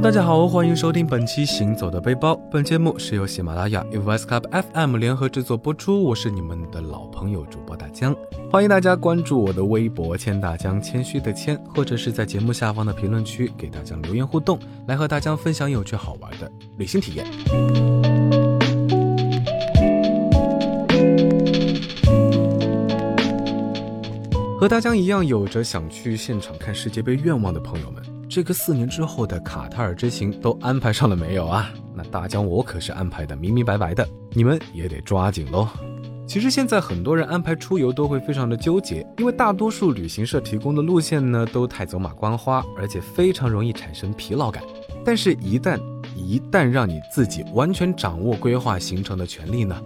大家好，欢迎收听本期《行走的背包》。本节目是由喜马拉雅 u v s Club FM 联合制作播出。我是你们的老朋友主播大江，欢迎大家关注我的微博“谦大江”，谦虚的谦，或者是在节目下方的评论区给大江留言互动，来和大江分享有趣好玩的旅行体验。和大江一样，有着想去现场看世界杯愿望的朋友们。这个四年之后的卡塔尔之行都安排上了没有啊？那大疆我可是安排的明明白白的，你们也得抓紧喽。其实现在很多人安排出游都会非常的纠结，因为大多数旅行社提供的路线呢都太走马观花，而且非常容易产生疲劳感。但是，一旦一旦让你自己完全掌握规划行程的权利呢，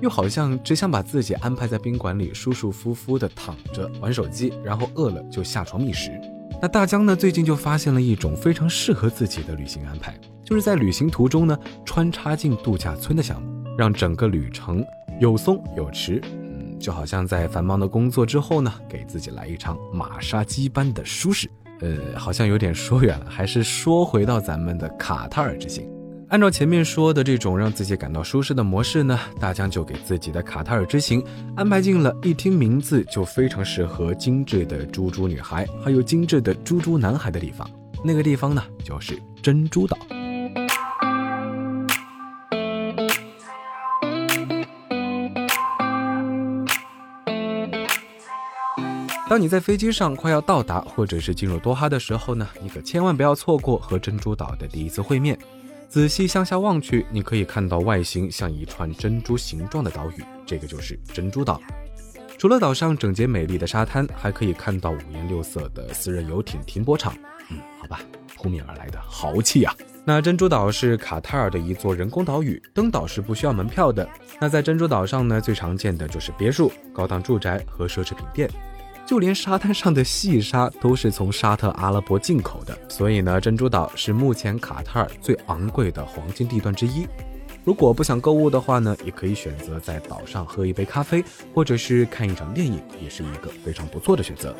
又好像只想把自己安排在宾馆里舒舒服服的躺着玩手机，然后饿了就下床觅食。那大江呢？最近就发现了一种非常适合自己的旅行安排，就是在旅行途中呢穿插进度假村的项目，让整个旅程有松有弛。嗯，就好像在繁忙的工作之后呢，给自己来一场马杀鸡般的舒适。呃，好像有点说远了，还是说回到咱们的卡塔尔之行。按照前面说的这种让自己感到舒适的模式呢，大江就给自己的卡塔尔之行安排进了一听名字就非常适合精致的猪猪女孩，还有精致的猪猪男孩的地方。那个地方呢，就是珍珠岛。当你在飞机上快要到达或者是进入多哈的时候呢，你可千万不要错过和珍珠岛的第一次会面。仔细向下望去，你可以看到外形像一串珍珠形状的岛屿，这个就是珍珠岛。除了岛上整洁美丽的沙滩，还可以看到五颜六色的私人游艇停泊场。嗯，好吧，扑面而来的豪气啊！那珍珠岛是卡塔尔的一座人工岛屿，登岛是不需要门票的。那在珍珠岛上呢，最常见的就是别墅、高档住宅和奢侈品店。就连沙滩上的细沙都是从沙特阿拉伯进口的，所以呢，珍珠岛是目前卡塔尔最昂贵的黄金地段之一。如果不想购物的话呢，也可以选择在岛上喝一杯咖啡，或者是看一场电影，也是一个非常不错的选择。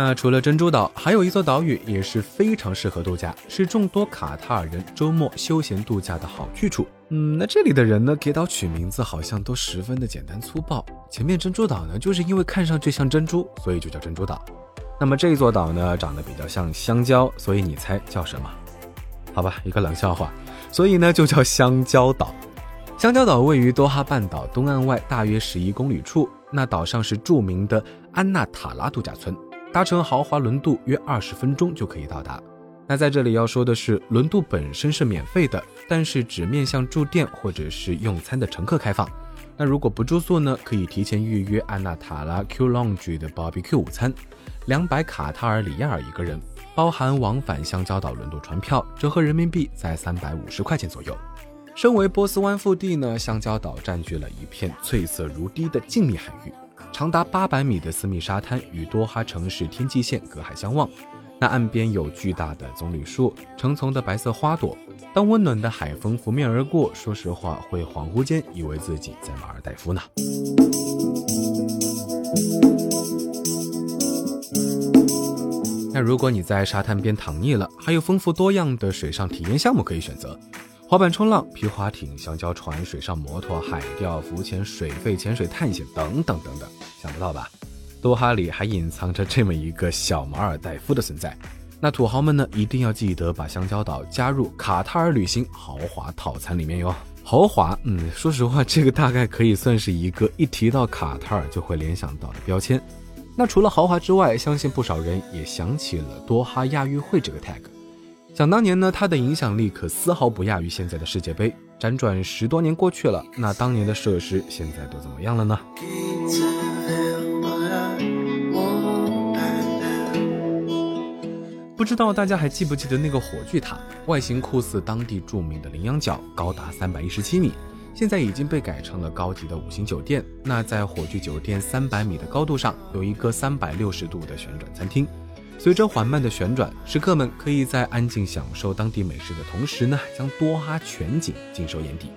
那除了珍珠岛，还有一座岛屿也是非常适合度假，是众多卡塔尔人周末休闲度假的好去处。嗯，那这里的人呢，给岛取名字好像都十分的简单粗暴。前面珍珠岛呢，就是因为看上去像珍珠，所以就叫珍珠岛。那么这座岛呢，长得比较像香蕉，所以你猜叫什么？好吧，一个冷笑话。所以呢，就叫香蕉岛。香蕉岛位于多哈半岛东岸外大约十一公里处，那岛上是著名的安纳塔拉度假村。搭乘豪华轮渡约二十分钟就可以到达。那在这里要说的是，轮渡本身是免费的，但是只面向住店或者是用餐的乘客开放。那如果不住宿呢，可以提前预约安娜塔拉 Q Lounge 的 BBQ 午餐，两百卡塔尔里亚尔一个人，包含往返香蕉岛轮渡船票，折合人民币在三百五十块钱左右。身为波斯湾腹地呢，香蕉岛占据了一片翠色如滴的静谧海域。长达八百米的私密沙滩与多哈城市天际线隔海相望，那岸边有巨大的棕榈树，成丛的白色花朵。当温暖的海风拂面而过，说实话会恍惚间以为自己在马尔代夫呢。那如果你在沙滩边躺腻了，还有丰富多样的水上体验项目可以选择。滑板冲浪、皮划艇、香蕉船、水上摩托、海钓、浮潜、水肺潜水、探险等等等等，想不到吧？多哈里还隐藏着这么一个小马尔代夫的存在。那土豪们呢，一定要记得把香蕉岛加入卡塔尔旅行豪华套餐里面哟。豪华，嗯，说实话，这个大概可以算是一个一提到卡塔尔就会联想到的标签。那除了豪华之外，相信不少人也想起了多哈亚运会这个 tag。想当年呢，它的影响力可丝毫不亚于现在的世界杯。辗转十多年过去了，那当年的设施现在都怎么样了呢？不知道大家还记不记得那个火炬塔？外形酷似当地著名的羚羊角，高达三百一十七米，现在已经被改成了高级的五星酒店。那在火炬酒店三百米的高度上，有一个三百六十度的旋转餐厅。随着缓慢的旋转，食客们可以在安静享受当地美食的同时呢，将多哈全景尽收眼底。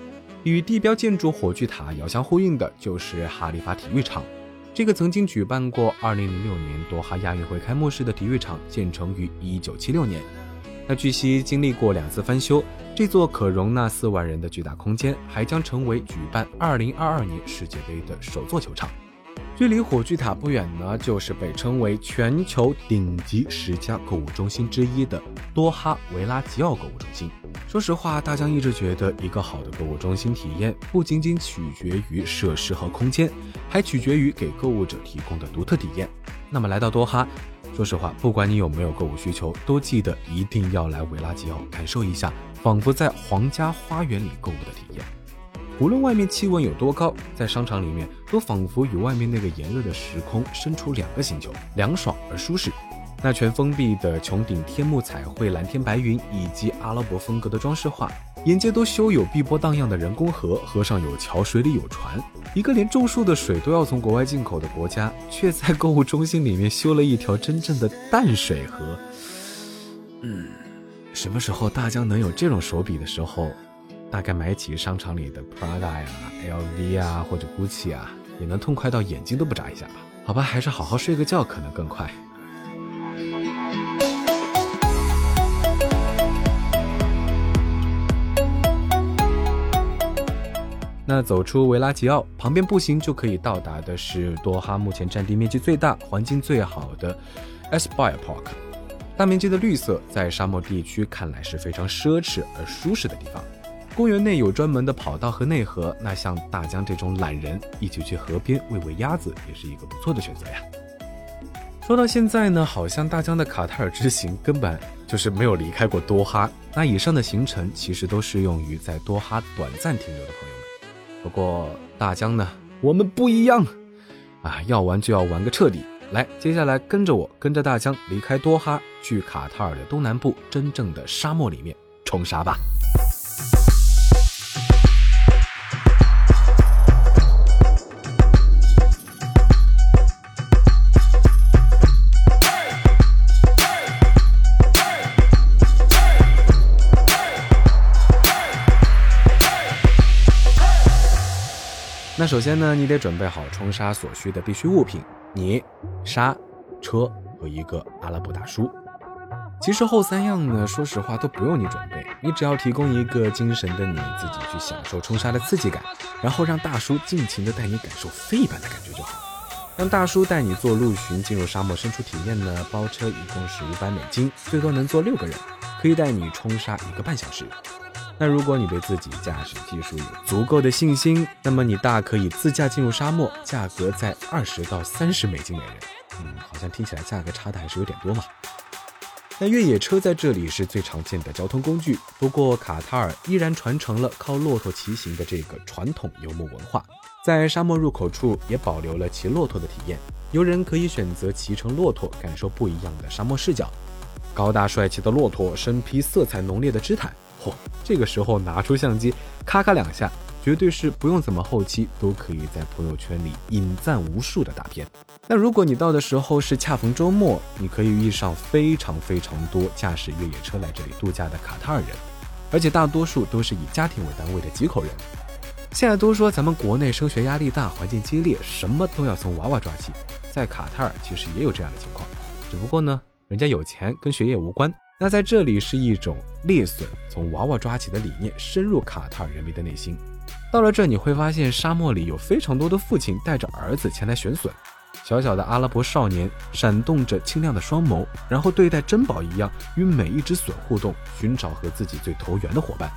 与地标建筑火炬塔遥相呼应的，就是哈利法体育场。这个曾经举办过2006年多哈亚运会开幕式的体育场建成于1976年。那据悉，经历过两次翻修，这座可容纳四万人的巨大空间还将成为举办2022年世界杯的首座球场。距离火炬塔不远呢，就是被称为全球顶级十家购物中心之一的多哈维拉吉奥购物中心。说实话，大江一直觉得，一个好的购物中心体验不仅仅取决于设施和空间，还取决于给购物者提供的独特体验。那么来到多哈，说实话，不管你有没有购物需求，都记得一定要来维拉吉奥感受一下，仿佛在皇家花园里购物的体验。无论外面气温有多高，在商场里面都仿佛与外面那个炎热的时空身处两个星球，凉爽而舒适。那全封闭的穹顶天幕彩绘、蓝天白云以及阿拉伯风格的装饰画，沿街都修有碧波荡漾的人工河，河上有桥，水里有船。一个连种树的水都要从国外进口的国家，却在购物中心里面修了一条真正的淡水河。嗯，什么时候大疆能有这种手笔的时候，大概买起商场里的 Prada 呀、LV 啊或者 Gucci 啊，也能痛快到眼睛都不眨一下吧？好吧，还是好好睡个觉可能更快。那走出维拉吉奥，旁边步行就可以到达的是多哈目前占地面积最大、环境最好的 e s p i r e Park。大面积的绿色，在沙漠地区看来是非常奢侈而舒适的地方。公园内有专门的跑道和内河，那像大江这种懒人，一起去河边喂喂鸭子，也是一个不错的选择呀。说到现在呢，好像大江的卡塔尔之行根本就是没有离开过多哈。那以上的行程其实都适用于在多哈短暂停留的朋友们。不过大江呢，我们不一样，啊，要玩就要玩个彻底。来，接下来跟着我，跟着大江离开多哈，去卡塔尔的东南部，真正的沙漠里面冲沙吧。首先呢，你得准备好冲沙所需的必需物品：泥、沙、车和一个阿拉伯大叔。其实后三样呢，说实话都不用你准备，你只要提供一个精神的你自己去享受冲沙的刺激感，然后让大叔尽情的带你感受飞一般的感觉就好。让大叔带你做陆巡进入沙漠深处体验呢，包车一共是五百美金，最多能坐六个人，可以带你冲沙一个半小时。那如果你对自己驾驶技术有足够的信心，那么你大可以自驾进入沙漠，价格在二十到三十美金每人。嗯，好像听起来价格差的还是有点多嘛。那越野车在这里是最常见的交通工具，不过卡塔尔依然传承了靠骆驼骑行的这个传统游牧文化，在沙漠入口处也保留了骑骆驼的体验，游人可以选择骑乘骆驼，感受不一样的沙漠视角。高大帅气的骆驼，身披色彩浓烈的织毯。嚯，这个时候拿出相机，咔咔两下，绝对是不用怎么后期都可以在朋友圈里引赞无数的大片。那如果你到的时候是恰逢周末，你可以遇上非常非常多驾驶越野车来这里度假的卡塔尔人，而且大多数都是以家庭为单位的几口人。现在都说咱们国内升学压力大，环境激烈，什么都要从娃娃抓起，在卡塔尔其实也有这样的情况，只不过呢，人家有钱跟学业无关。那在这里是一种猎笋从娃娃抓起的理念深入卡塔尔人民的内心。到了这你会发现沙漠里有非常多的父亲带着儿子前来选笋，小小的阿拉伯少年闪动着清亮的双眸，然后对待珍宝一样与每一只笋互动，寻找和自己最投缘的伙伴。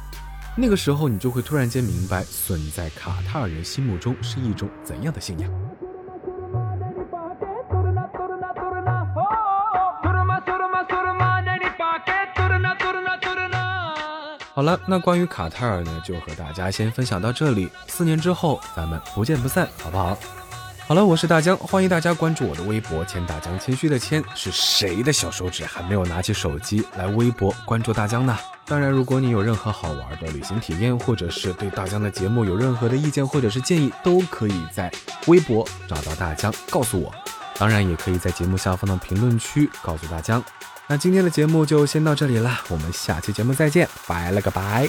那个时候你就会突然间明白笋在卡塔尔人心目中是一种怎样的信仰。好了，那关于卡塔尔呢，就和大家先分享到这里。四年之后，咱们不见不散，好不好？好了，我是大江，欢迎大家关注我的微博“谦大江”，谦虚的谦是谁的小手指还没有拿起手机来微博关注大江呢？当然，如果你有任何好玩的旅行体验，或者是对大江的节目有任何的意见或者是建议，都可以在微博找到大江告诉我。当然，也可以在节目下方的评论区告诉大江。那今天的节目就先到这里了，我们下期节目再见，拜了个拜。